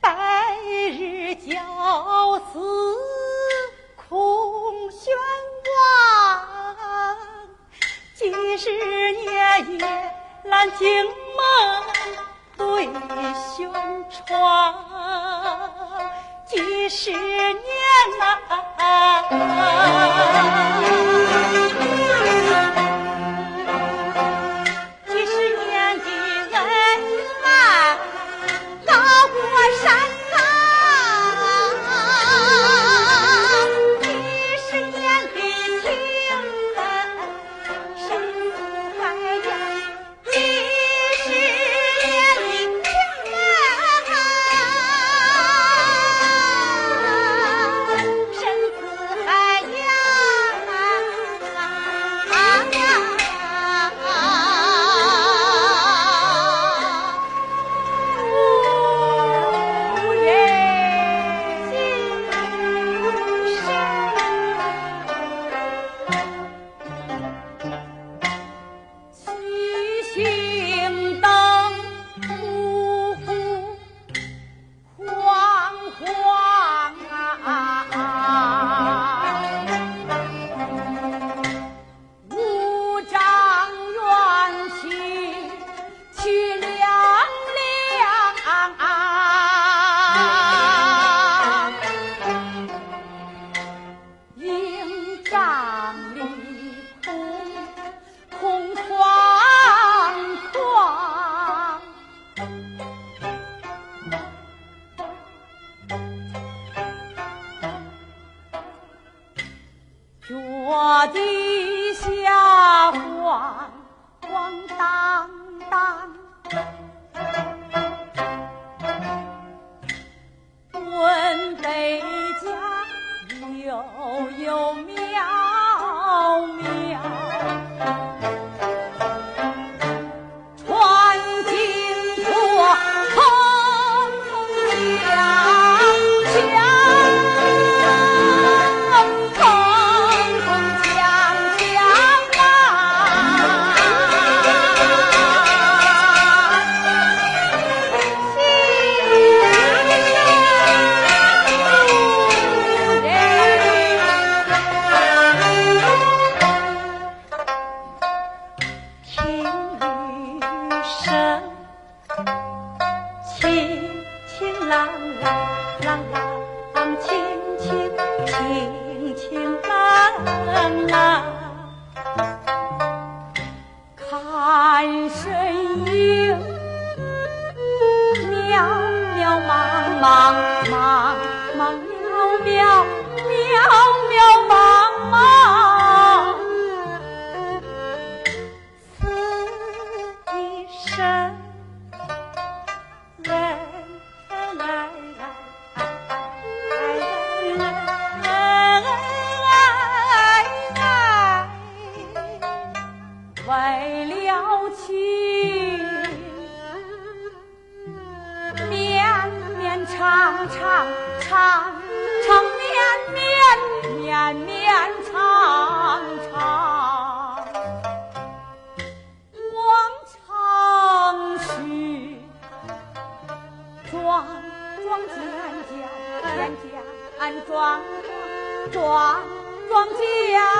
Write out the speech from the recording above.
白日教子空悬王几十年夜揽惊梦对轩窗几十年呐脚底下晃晃荡荡，滚北家悠悠渺。啦啦。庄庄稼。